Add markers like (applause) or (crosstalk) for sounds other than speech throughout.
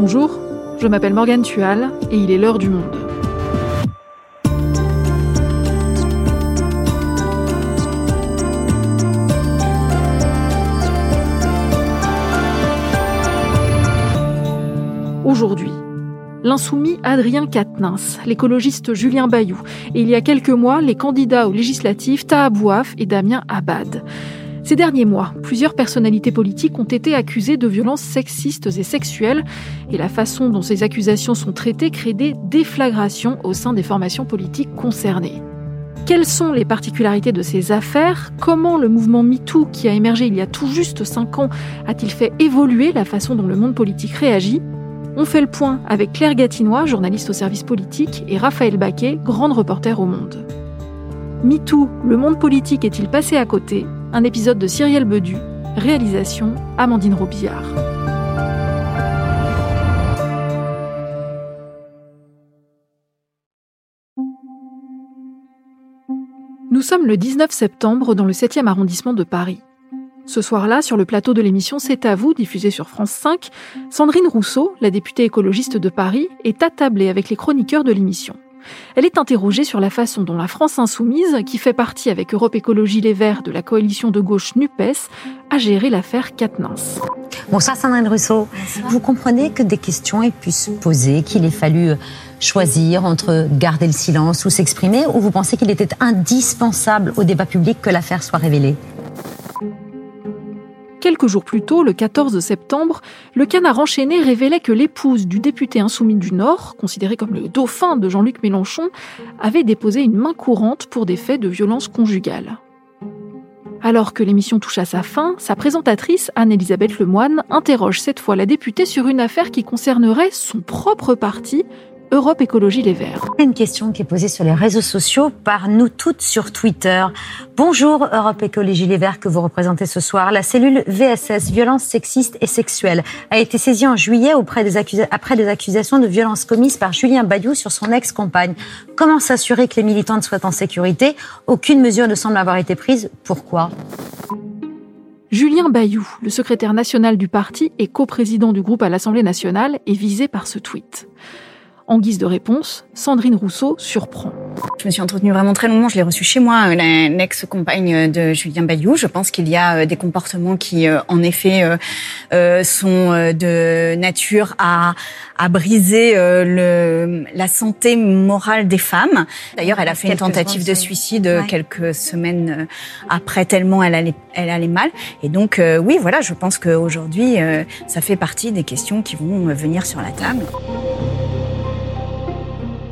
Bonjour, je m'appelle Morgane Tual et il est l'heure du monde. Aujourd'hui, l'insoumis Adrien Quatennens, l'écologiste Julien Bayou et il y a quelques mois, les candidats aux législatives Taha Bouaf et Damien Abad. Ces derniers mois, plusieurs personnalités politiques ont été accusées de violences sexistes et sexuelles, et la façon dont ces accusations sont traitées crée des déflagrations au sein des formations politiques concernées. Quelles sont les particularités de ces affaires? Comment le mouvement MeToo, qui a émergé il y a tout juste cinq ans, a-t-il fait évoluer la façon dont le monde politique réagit? On fait le point avec Claire Gatinois, journaliste au service politique, et Raphaël Baquet, grande reporter au Monde. MeToo, le monde politique est-il passé à côté? Un épisode de Cyrielle Bedu, réalisation Amandine Robillard. Nous sommes le 19 septembre dans le 7e arrondissement de Paris. Ce soir-là, sur le plateau de l'émission C'est à vous, diffusée sur France 5, Sandrine Rousseau, la députée écologiste de Paris, est attablée avec les chroniqueurs de l'émission. Elle est interrogée sur la façon dont la France insoumise, qui fait partie avec Europe Écologie Les Verts de la coalition de gauche NUPES, a géré l'affaire Quatennens. Bonsoir Sandrine Rousseau. Vous comprenez que des questions aient pu se poser, qu'il ait fallu choisir entre garder le silence ou s'exprimer, ou vous pensez qu'il était indispensable au débat public que l'affaire soit révélée? Quelques jours plus tôt, le 14 septembre, le canard enchaîné révélait que l'épouse du député insoumis du Nord, considéré comme le dauphin de Jean-Luc Mélenchon, avait déposé une main courante pour des faits de violence conjugale. Alors que l'émission touche à sa fin, sa présentatrice, Anne-Elisabeth Lemoine, interroge cette fois la députée sur une affaire qui concernerait son propre parti, Europe Écologie Les Verts. Une question qui est posée sur les réseaux sociaux par nous toutes sur Twitter. Bonjour Europe Écologie Les Verts que vous représentez ce soir. La cellule VSS, violence sexiste et sexuelle, a été saisie en juillet auprès des après des accusations de violence commises par Julien Bayou sur son ex-compagne. Comment s'assurer que les militantes soient en sécurité? Aucune mesure ne semble avoir été prise. Pourquoi? Julien Bayou, le secrétaire national du parti et coprésident du groupe à l'Assemblée nationale, est visé par ce tweet. En guise de réponse, Sandrine Rousseau surprend. Je me suis entretenue vraiment très longuement. Je l'ai reçu chez moi, l'ex-compagne de Julien Bayou. Je pense qu'il y a euh, des comportements qui, euh, en effet, euh, sont de nature à, à briser le, la santé morale des femmes. D'ailleurs, elle a fait une tentative de suicide quelques semaines après, tellement elle allait, elle allait mal. Et donc, oui, voilà, je pense qu'aujourd'hui, ça fait partie des questions qui vont venir sur la table.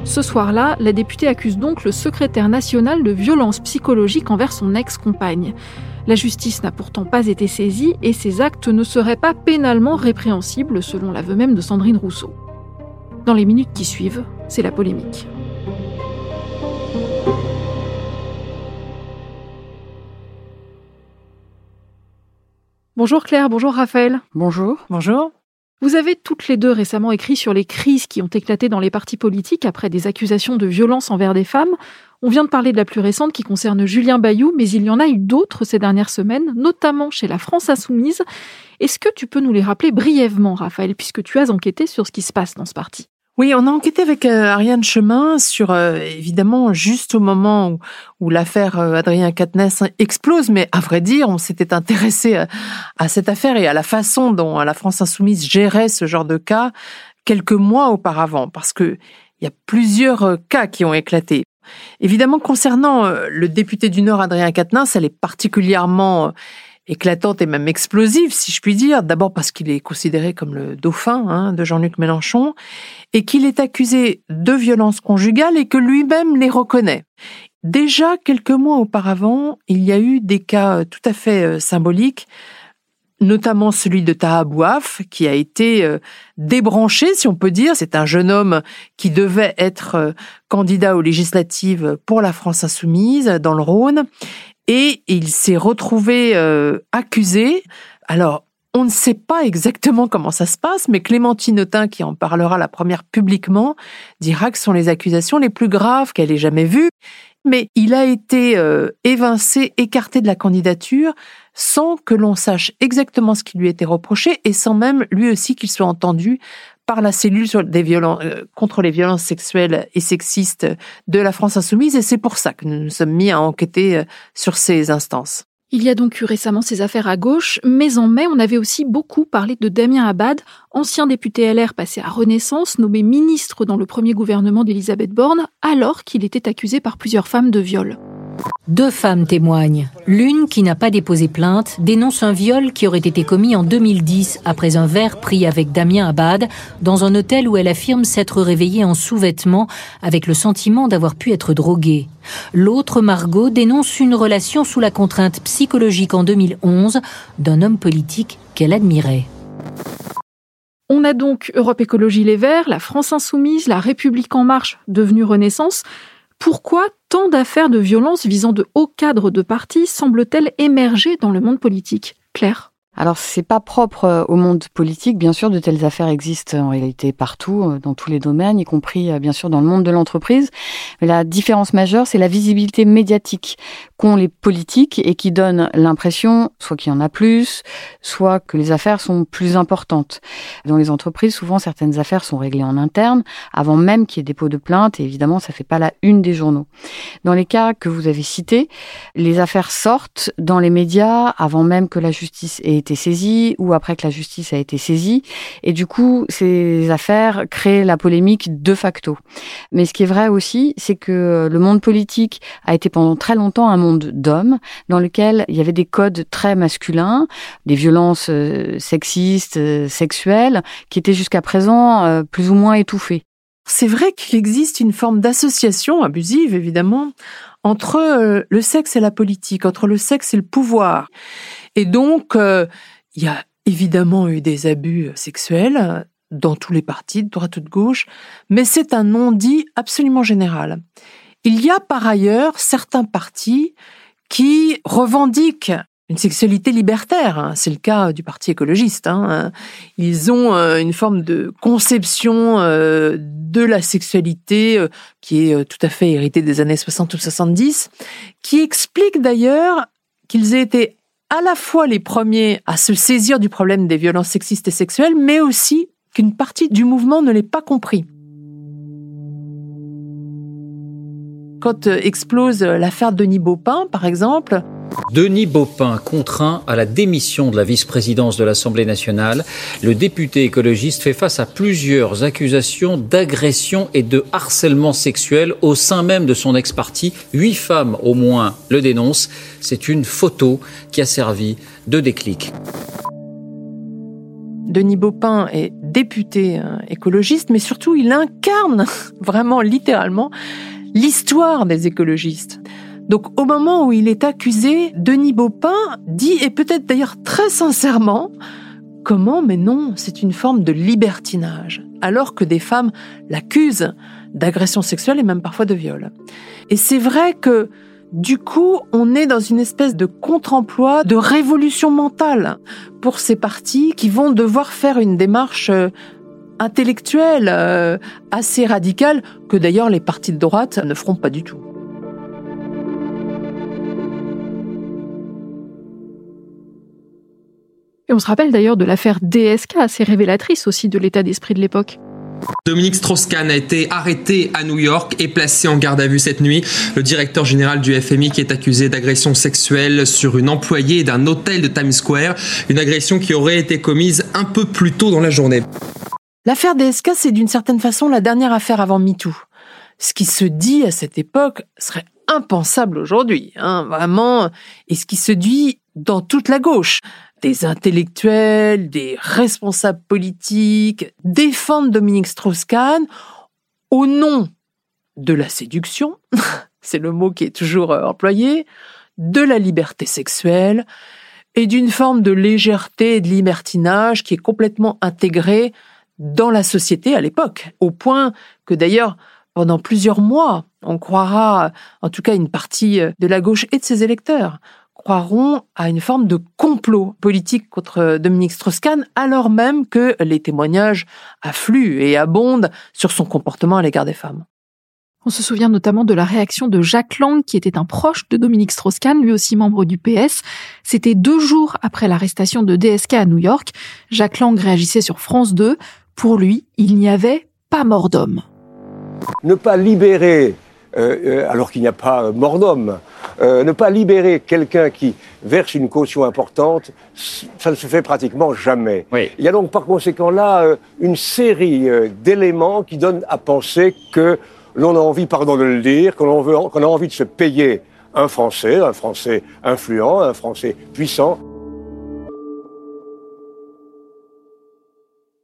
Ce soir-là, la députée accuse donc le secrétaire national de violence psychologique envers son ex-compagne. La justice n'a pourtant pas été saisie et ces actes ne seraient pas pénalement répréhensibles selon l'aveu même de Sandrine Rousseau. Dans les minutes qui suivent, c'est la polémique. Bonjour Claire, bonjour Raphaël. Bonjour. Bonjour. Vous avez toutes les deux récemment écrit sur les crises qui ont éclaté dans les partis politiques après des accusations de violence envers des femmes. On vient de parler de la plus récente qui concerne Julien Bayou, mais il y en a eu d'autres ces dernières semaines, notamment chez la France Insoumise. Est-ce que tu peux nous les rappeler brièvement, Raphaël, puisque tu as enquêté sur ce qui se passe dans ce parti? Oui, on a enquêté avec euh, Ariane Chemin sur, euh, évidemment, juste au moment où, où l'affaire euh, Adrien Quatennens explose, mais à vrai dire, on s'était intéressé à, cette affaire et à la façon dont la France insoumise gérait ce genre de cas quelques mois auparavant, parce que il y a plusieurs cas qui ont éclaté. Évidemment, concernant le député du Nord, Adrien Quatennens, elle est particulièrement éclatante et même explosive, si je puis dire. D'abord parce qu'il est considéré comme le dauphin hein, de Jean-Luc Mélenchon et qu'il est accusé de violence conjugale et que lui-même les reconnaît. Déjà quelques mois auparavant, il y a eu des cas euh, tout à fait euh, symboliques, notamment celui de Taha Bouaf, qui a été euh, débranché, si on peut dire. C'est un jeune homme qui devait être candidat aux législatives pour la France insoumise dans le Rhône et il s'est retrouvé euh, accusé. Alors, on ne sait pas exactement comment ça se passe, mais Clémentine Autain, qui en parlera la première publiquement, dira que ce sont les accusations les plus graves qu'elle ait jamais vues. mais il a été euh, évincé, écarté de la candidature sans que l'on sache exactement ce qui lui était reproché et sans même lui aussi qu'il soit entendu par la cellule des violences, euh, contre les violences sexuelles et sexistes de la France insoumise et c'est pour ça que nous nous sommes mis à enquêter euh, sur ces instances. Il y a donc eu récemment ces affaires à gauche, mais en mai, on avait aussi beaucoup parlé de Damien Abad, ancien député LR passé à Renaissance, nommé ministre dans le premier gouvernement d'Elisabeth Borne, alors qu'il était accusé par plusieurs femmes de viol. Deux femmes témoignent. L'une, qui n'a pas déposé plainte, dénonce un viol qui aurait été commis en 2010 après un verre pris avec Damien Abad dans un hôtel où elle affirme s'être réveillée en sous-vêtements avec le sentiment d'avoir pu être droguée. L'autre, Margot, dénonce une relation sous la contrainte psychologique en 2011 d'un homme politique qu'elle admirait. On a donc Europe Écologie Les Verts, la France Insoumise, la République En Marche, devenue Renaissance. Pourquoi tant d'affaires de violence visant de hauts cadres de partis semblent-elles émerger dans le monde politique? Claire? Alors c'est pas propre euh, au monde politique, bien sûr, de telles affaires existent en réalité partout, euh, dans tous les domaines, y compris euh, bien sûr dans le monde de l'entreprise. Mais la différence majeure, c'est la visibilité médiatique qu'ont les politiques et qui donne l'impression soit qu'il y en a plus, soit que les affaires sont plus importantes. Dans les entreprises, souvent certaines affaires sont réglées en interne avant même qu'il y ait dépôt de plainte et évidemment ça fait pas la une des journaux. Dans les cas que vous avez cités, les affaires sortent dans les médias avant même que la justice ait été saisie ou après que la justice a été saisie et du coup ces affaires créent la polémique de facto. Mais ce qui est vrai aussi, c'est que le monde politique a été pendant très longtemps un monde d'hommes dans lequel il y avait des codes très masculins, des violences euh, sexistes, euh, sexuelles, qui étaient jusqu'à présent euh, plus ou moins étouffées. C'est vrai qu'il existe une forme d'association abusive, évidemment, entre le sexe et la politique, entre le sexe et le pouvoir. Et donc, il y a évidemment eu des abus sexuels dans tous les partis, de droite ou de gauche, mais c'est un non-dit absolument général. Il y a par ailleurs certains partis qui revendiquent une sexualité libertaire. Hein. C'est le cas du Parti écologiste. Hein. Ils ont euh, une forme de conception euh, de la sexualité euh, qui est tout à fait héritée des années 60 ou 70, qui explique d'ailleurs qu'ils aient été à la fois les premiers à se saisir du problème des violences sexistes et sexuelles, mais aussi qu'une partie du mouvement ne l'ait pas compris. Quand euh, explose euh, l'affaire Denis Baupin, par exemple, Denis Baupin contraint à la démission de la vice-présidence de l'Assemblée nationale. Le député écologiste fait face à plusieurs accusations d'agression et de harcèlement sexuel au sein même de son ex-parti. Huit femmes au moins le dénoncent. C'est une photo qui a servi de déclic. Denis Baupin est député euh, écologiste, mais surtout il incarne (laughs) vraiment littéralement l'histoire des écologistes. Donc au moment où il est accusé, Denis Baupin dit, et peut-être d'ailleurs très sincèrement, comment, mais non, c'est une forme de libertinage, alors que des femmes l'accusent d'agression sexuelle et même parfois de viol. Et c'est vrai que du coup, on est dans une espèce de contre-emploi, de révolution mentale pour ces partis qui vont devoir faire une démarche euh, intellectuelle euh, assez radicale que d'ailleurs les partis de droite ne feront pas du tout. Et on se rappelle d'ailleurs de l'affaire DSK, assez révélatrice aussi de l'état d'esprit de l'époque. Dominique Strauss-Kahn a été arrêté à New York et placé en garde à vue cette nuit. Le directeur général du FMI qui est accusé d'agression sexuelle sur une employée d'un hôtel de Times Square, une agression qui aurait été commise un peu plus tôt dans la journée. L'affaire DSK, c'est d'une certaine façon la dernière affaire avant MeToo. Ce qui se dit à cette époque serait impensable aujourd'hui, hein, vraiment, et ce qui se dit dans toute la gauche. Des intellectuels, des responsables politiques défendent Dominique Strauss-Kahn au nom de la séduction, (laughs) c'est le mot qui est toujours euh, employé, de la liberté sexuelle et d'une forme de légèreté et de libertinage qui est complètement intégrée dans la société à l'époque, au point que d'ailleurs, pendant plusieurs mois, on croira, en tout cas une partie de la gauche et de ses électeurs, croiront à une forme de complot politique contre Dominique Strauss-Kahn, alors même que les témoignages affluent et abondent sur son comportement à l'égard des femmes. On se souvient notamment de la réaction de Jacques Lang, qui était un proche de Dominique Strauss-Kahn, lui aussi membre du PS. C'était deux jours après l'arrestation de DSK à New York. Jacques Lang réagissait sur France 2. Pour lui, il n'y avait pas mort d'homme. Ne pas libérer, euh, euh, alors qu'il n'y a pas mort d'homme, euh, ne pas libérer quelqu'un qui verse une caution importante, ça ne se fait pratiquement jamais. Il y a donc par conséquent là une série d'éléments qui donnent à penser que l'on a envie, pardon de le dire, qu'on a envie de se payer un Français, un Français influent, un Français puissant.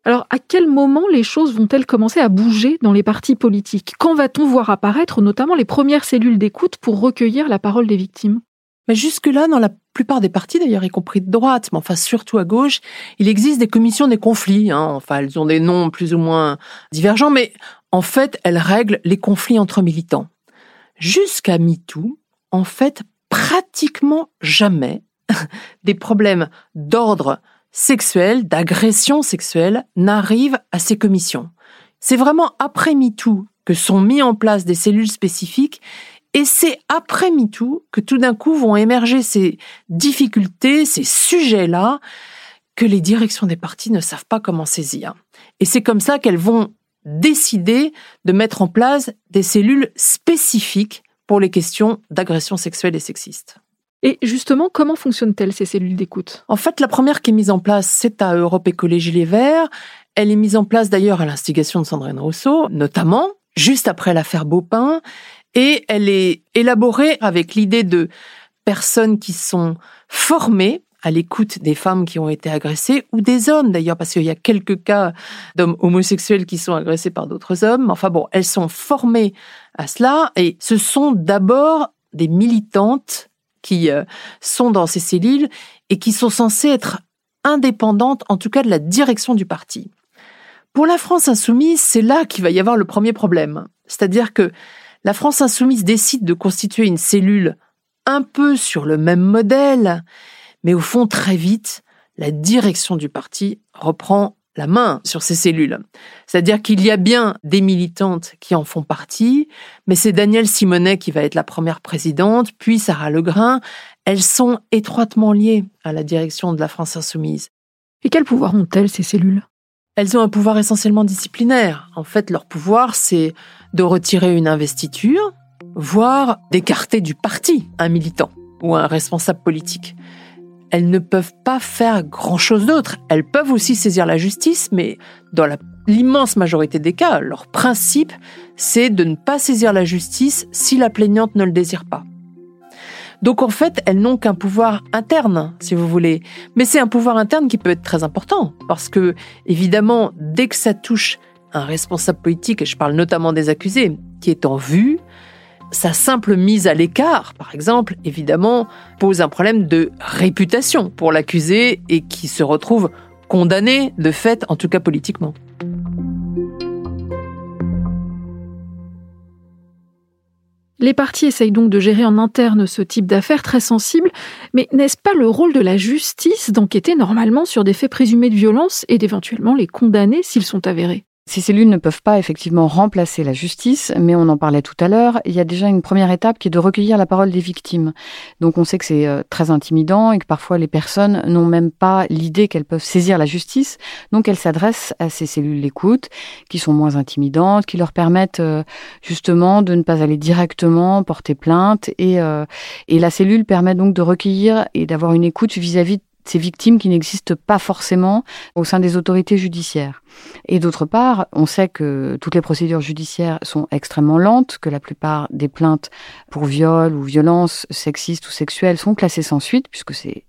Alors, à quel moment les choses vont-elles commencer à bouger dans les partis politiques? Quand va-t-on voir apparaître notamment les premières cellules d'écoute pour recueillir la parole des victimes? Mais jusque-là, dans la plupart des partis, d'ailleurs, y compris de droite, mais enfin surtout à gauche, il existe des commissions des conflits. Hein. Enfin, elles ont des noms plus ou moins divergents, mais en fait, elles règlent les conflits entre militants. Jusqu'à MeToo, en fait, pratiquement jamais (laughs) des problèmes d'ordre sexuel, d'agression sexuelle, n'arrivent à ces commissions. C'est vraiment après MeToo que sont mis en place des cellules spécifiques et c'est après MeToo que tout d'un coup vont émerger ces difficultés, ces sujets-là, que les directions des partis ne savent pas comment saisir. Et c'est comme ça qu'elles vont décider de mettre en place des cellules spécifiques pour les questions d'agression sexuelle et sexiste. Et justement, comment fonctionnent-elles ces cellules d'écoute? En fait, la première qui est mise en place, c'est à Europe Écologie Les Verts. Elle est mise en place d'ailleurs à l'instigation de Sandrine Rousseau, notamment juste après l'affaire Beaupin et elle est élaborée avec l'idée de personnes qui sont formées à l'écoute des femmes qui ont été agressées, ou des hommes d'ailleurs, parce qu'il y a quelques cas d'hommes homosexuels qui sont agressés par d'autres hommes. Enfin bon, elles sont formées à cela, et ce sont d'abord des militantes qui euh, sont dans ces cellules et qui sont censées être indépendantes, en tout cas de la direction du parti. Pour la France insoumise, c'est là qu'il va y avoir le premier problème. C'est-à-dire que la France insoumise décide de constituer une cellule un peu sur le même modèle, mais au fond, très vite, la direction du parti reprend la main sur ces cellules. C'est-à-dire qu'il y a bien des militantes qui en font partie, mais c'est Danielle Simonet qui va être la première présidente, puis Sarah Legrain. Elles sont étroitement liées à la direction de la France insoumise. Et quel pouvoir ont-elles, ces cellules? Elles ont un pouvoir essentiellement disciplinaire. En fait, leur pouvoir, c'est de retirer une investiture, voire d'écarter du parti un militant ou un responsable politique. Elles ne peuvent pas faire grand-chose d'autre. Elles peuvent aussi saisir la justice, mais dans l'immense majorité des cas, leur principe, c'est de ne pas saisir la justice si la plaignante ne le désire pas. Donc en fait, elles n'ont qu'un pouvoir interne, si vous voulez. Mais c'est un pouvoir interne qui peut être très important, parce que évidemment, dès que ça touche un responsable politique, et je parle notamment des accusés, qui est en vue, sa simple mise à l'écart, par exemple, évidemment, pose un problème de réputation pour l'accusé et qui se retrouve condamné de fait, en tout cas politiquement. Les partis essayent donc de gérer en interne ce type d'affaires très sensibles, mais n'est-ce pas le rôle de la justice d'enquêter normalement sur des faits présumés de violence et d'éventuellement les condamner s'ils sont avérés? Ces cellules ne peuvent pas effectivement remplacer la justice, mais on en parlait tout à l'heure, il y a déjà une première étape qui est de recueillir la parole des victimes. Donc on sait que c'est euh, très intimidant et que parfois les personnes n'ont même pas l'idée qu'elles peuvent saisir la justice, donc elles s'adressent à ces cellules d'écoute qui sont moins intimidantes, qui leur permettent euh, justement de ne pas aller directement porter plainte et, euh, et la cellule permet donc de recueillir et d'avoir une écoute vis-à-vis de ces victimes qui n'existent pas forcément au sein des autorités judiciaires. Et d'autre part, on sait que toutes les procédures judiciaires sont extrêmement lentes, que la plupart des plaintes pour viol ou violence sexistes ou sexuelles sont classées sans suite, puisque c'est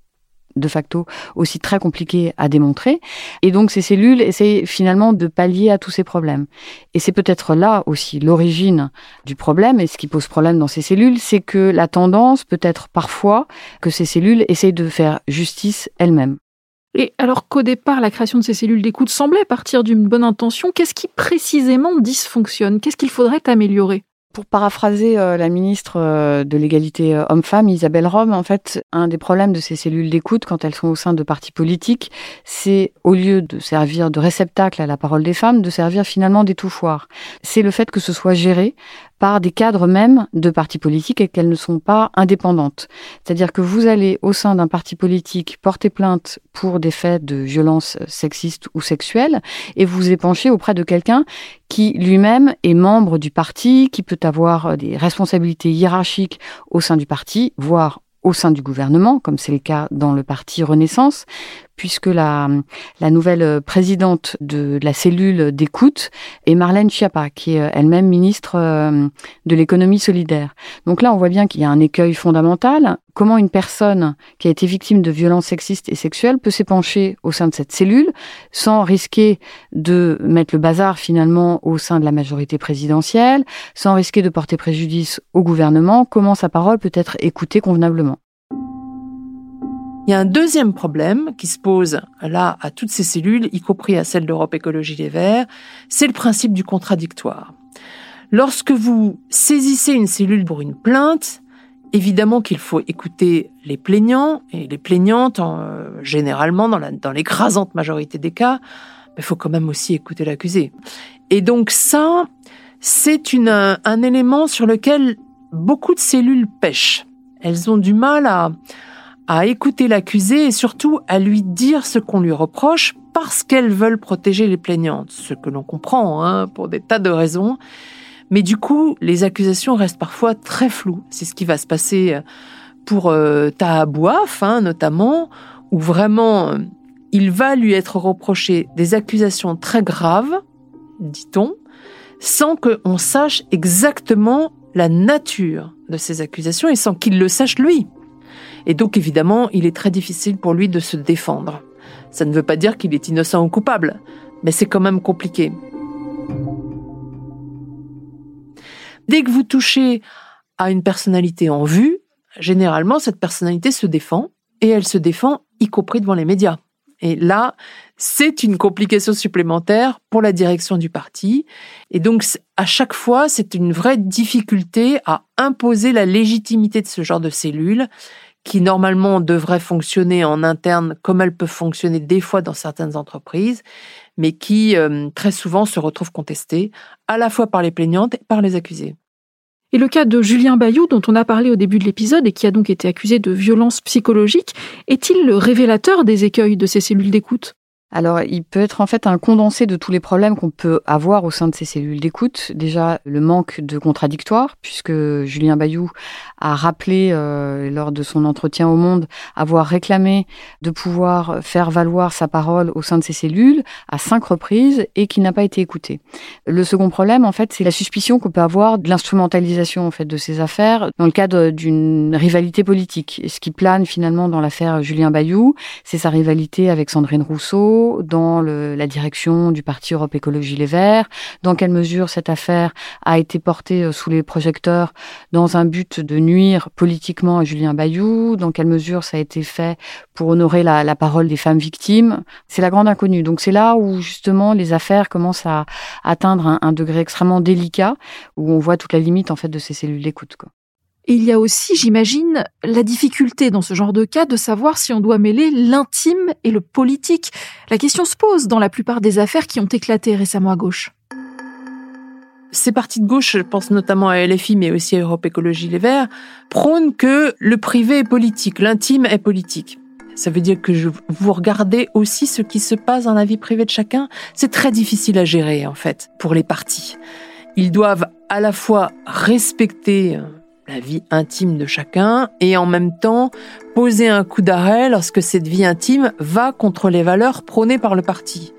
de facto aussi très compliqué à démontrer. Et donc ces cellules essaient finalement de pallier à tous ces problèmes. Et c'est peut-être là aussi l'origine du problème. Et ce qui pose problème dans ces cellules, c'est que la tendance peut être parfois que ces cellules essayent de faire justice elles-mêmes. Et alors qu'au départ, la création de ces cellules d'écoute semblait partir d'une bonne intention, qu'est-ce qui précisément dysfonctionne? Qu'est-ce qu'il faudrait améliorer? Pour paraphraser euh, la ministre euh, de l'égalité euh, homme-femme, Isabelle Rome, en fait, un des problèmes de ces cellules d'écoute quand elles sont au sein de partis politiques, c'est au lieu de servir de réceptacle à la parole des femmes, de servir finalement d'étouffoir. C'est le fait que ce soit géré par des cadres même de partis politiques et qu'elles ne sont pas indépendantes. C'est-à-dire que vous allez au sein d'un parti politique porter plainte pour des faits de violence sexiste ou sexuelle et vous épanchez auprès de quelqu'un qui lui-même est membre du parti, qui peut avoir des responsabilités hiérarchiques au sein du parti, voire au sein du gouvernement, comme c'est le cas dans le parti Renaissance, puisque la, la nouvelle présidente de, la cellule d'écoute est Marlène Schiappa, qui est euh, elle-même ministre euh, de l'économie solidaire. Donc là, on voit bien qu'il y a un écueil fondamental. Comment une personne qui a été victime de violences sexistes et sexuelles peut s'épancher au sein de cette cellule sans risquer de mettre le bazar finalement au sein de la majorité présidentielle, sans risquer de porter préjudice au gouvernement? Comment sa parole peut être écoutée convenablement? Il y a un deuxième problème qui se pose là à toutes ces cellules, y compris à celle d'Europe Écologie Les Verts, c'est le principe du contradictoire. Lorsque vous saisissez une cellule pour une plainte, évidemment qu'il faut écouter les plaignants et les plaignantes, euh, généralement dans, l'écrasante majorité des cas, il faut quand même aussi écouter l'accusé. Et donc ça, c'est un élément sur lequel beaucoup de cellules pêchent. Elles ont du mal à, à écouter l'accusé et surtout à lui dire ce qu'on lui reproche parce qu'elles veulent protéger les plaignantes, ce que l'on comprend hein, pour des tas de raisons. Mais du coup, les accusations restent parfois très floues. C'est ce qui va se passer pour euh, Tahabouaf, hein, notamment, où vraiment euh, il va lui être reproché des accusations très graves, dit-on, sans qu'on sache exactement la nature de ces accusations et sans qu'il le sache lui. Et donc évidemment, il est très difficile pour lui de se défendre. Ça ne veut pas dire qu'il est innocent ou coupable, mais c'est quand même compliqué. Dès que vous touchez à une personnalité en vue, généralement cette personnalité se défend, et elle se défend y compris devant les médias. Et là, c'est une complication supplémentaire pour la direction du parti. Et donc, à chaque fois, c'est une vraie difficulté à imposer la légitimité de ce genre de cellules qui normalement devrait fonctionner en interne comme elles peuvent fonctionner des fois dans certaines entreprises, mais qui euh, très souvent se retrouvent contestées à la fois par les plaignantes et par les accusés. Et le cas de Julien Bayou, dont on a parlé au début de l'épisode et qui a donc été accusé de violence psychologique, est-il le révélateur des écueils de ces cellules d'écoute? Alors, il peut être en fait un condensé de tous les problèmes qu'on peut avoir au sein de ces cellules d'écoute. Déjà, le manque de contradictoire, puisque Julien Bayou a rappelé euh, lors de son entretien au Monde avoir réclamé de pouvoir faire valoir sa parole au sein de ces cellules à cinq reprises et qu'il n'a pas été écouté. Le second problème, en fait, c'est la suspicion qu'on peut avoir de l'instrumentalisation en fait de ces affaires dans le cadre d'une rivalité politique. ce qui plane finalement dans l'affaire Julien Bayou, c'est sa rivalité avec Sandrine Rousseau dans la direction du parti Europe Écologie Les Verts, dans quelle mesure cette affaire a été portée euh, sous les projecteurs dans un but de nuire politiquement à Julien Bayou, dans quelle mesure ça a été fait pour honorer la, parole des femmes victimes. C'est la grande inconnue. Donc c'est là où justement les affaires commencent à atteindre un, un degré extrêmement délicat, où on voit toute la limite en fait de ces cellules d'écoute. Et il y a aussi, j'imagine, la difficulté dans ce genre de cas de savoir si on doit mêler l'intime et le politique. La question se pose dans la plupart des affaires qui ont éclaté récemment à gauche. Ces partis de gauche, je pense notamment à LFI, mais aussi à Europe Écologie Les Verts, prônent que le privé est politique, l'intime est politique. Ça veut dire que vous regardez aussi ce qui se passe dans la vie privée de chacun. C'est très difficile à gérer, en fait, pour les partis. Ils doivent à la fois respecter la vie intime de chacun et en même temps poser un coup d'arrêt lorsque cette vie intime va contre les valeurs prônées par le parti.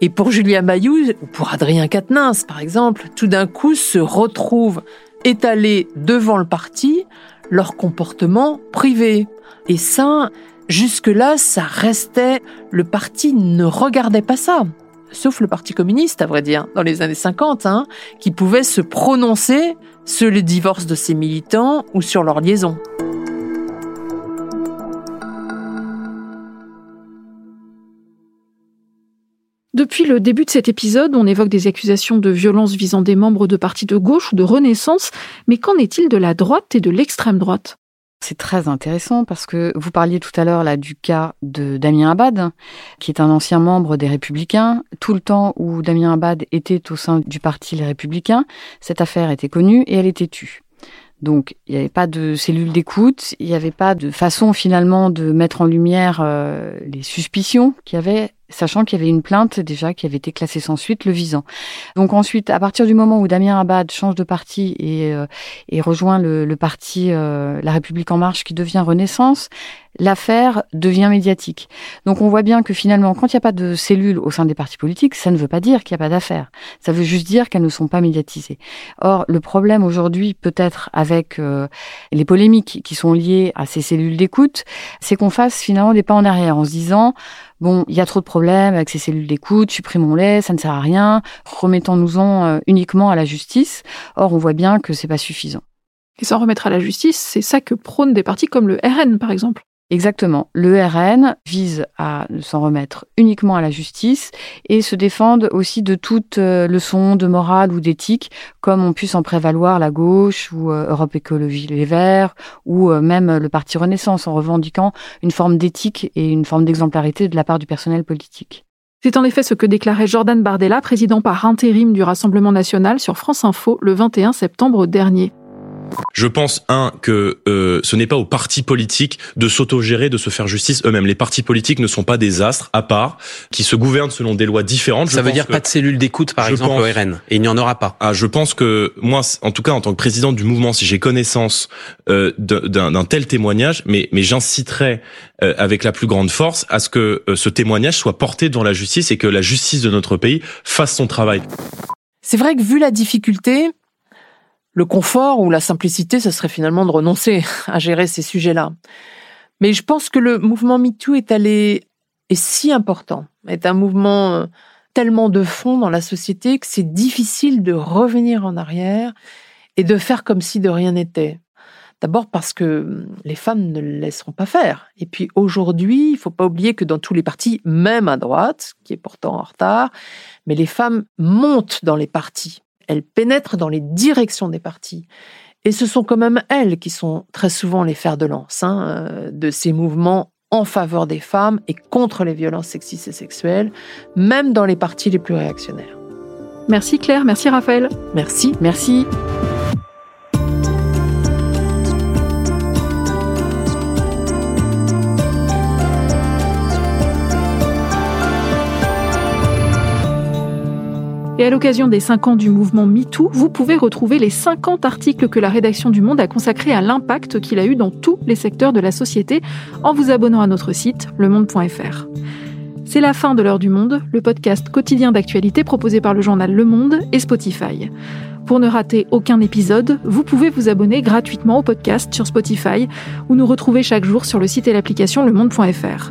Et pour Julien Bayou ou pour Adrien Quatennens par exemple, tout d'un coup se retrouvent étalés devant le parti leur comportement privé. Et ça, jusque-là, ça restait, le parti ne regardait pas ça sauf le Parti communiste, à vrai dire, dans les années 50, hein, qui pouvait se prononcer sur le divorce de ses militants ou sur leur liaison. Depuis le début de cet épisode, on évoque des accusations de violence visant des membres de partis de gauche ou de Renaissance, mais qu'en est-il de la droite et de l'extrême droite? C'est très intéressant parce que vous parliez tout à l'heure là du cas de Damien Abad, qui est un ancien membre des Républicains. Tout le temps où Damien Abad était au sein du parti Les Républicains, cette affaire était connue et elle était tue. Donc il n'y avait pas de cellule d'écoute, il n'y avait pas de façon finalement de mettre en lumière euh, les suspicions qu'il y avait sachant qu'il y avait une plainte déjà qui avait été classée sans suite le visant. Donc ensuite, à partir du moment où Damien Abad change de parti et, euh, et rejoint le, le parti euh, La République en marche qui devient Renaissance, l'affaire devient médiatique. Donc on voit bien que finalement, quand il n'y a pas de cellules au sein des partis politiques, ça ne veut pas dire qu'il n'y a pas d'affaires. Ça veut juste dire qu'elles ne sont pas médiatisées. Or, le problème aujourd'hui, peut-être avec euh, les polémiques qui sont liées à ces cellules d'écoute, c'est qu'on fasse finalement des pas en arrière en se disant bon, il y a trop de problèmes avec ces cellules d'écoute, supprimons-les, ça ne sert à rien, remettons-nous-en euh, uniquement à la justice. Or, on voit bien que c'est pas suffisant. Et s'en remettre à la justice, c'est ça que prônent des partis comme le RN, par exemple. Exactement. Le RN vise à s'en remettre uniquement à la justice et se défendre aussi de toute euh, leçon de morale ou d'éthique, comme on puisse en prévaloir la gauche ou euh, Europe Écologie Les Verts ou euh, même le Parti Renaissance en revendiquant une forme d'éthique et une forme d'exemplarité de la part du personnel politique. C'est en effet ce que déclarait Jordan Bardella, président par intérim du Rassemblement national sur France Info le 21 septembre dernier. Je pense, un, que euh, ce n'est pas aux partis politiques de s'autogérer, de se faire justice eux-mêmes. Les partis politiques ne sont pas des astres à part, qui se gouvernent selon des lois différentes. Ça veut dire pas de cellule d'écoute, par exemple, au RN. Et il n'y en aura pas. Ah, je pense que moi, en tout cas, en tant que président du mouvement, si j'ai connaissance euh, d'un tel témoignage, mais, mais j'inciterai euh, avec la plus grande force à ce que euh, ce témoignage soit porté devant la justice et que la justice de notre pays fasse son travail. C'est vrai que vu la difficulté, le confort ou la simplicité, ce serait finalement de renoncer à gérer ces sujets-là. Mais je pense que le mouvement MeToo est allé, est si important, est un mouvement euh, tellement de fond dans la société que c'est difficile de revenir en arrière et de faire comme si de rien n'était. D'abord parce que hum, les femmes ne le laisseront pas faire. Et puis aujourd'hui, il faut pas oublier que dans tous les partis, même à droite, qui est pourtant en retard, mais les femmes montent dans les partis elles pénètrent dans les directions des partis. Et ce sont quand même elles qui sont très souvent les fers de lance hein, euh, de ces mouvements en faveur des femmes et contre les violences sexistes et sexuelles, même dans les partis les plus réactionnaires. Merci Claire, merci Raphaël. Merci. Merci. Et à l'occasion des 5 ans du mouvement MeToo, vous pouvez retrouver les 50 articles que la rédaction du Monde a consacrés à l'impact qu'il a eu dans tous les secteurs de la société en vous abonnant à notre site lemonde.fr. C'est la fin de l'heure du monde, le podcast quotidien d'actualité proposé par le journal Le Monde et Spotify. Pour ne rater aucun épisode, vous pouvez vous abonner gratuitement au podcast sur Spotify ou nous retrouver chaque jour sur le site et l'application lemonde.fr.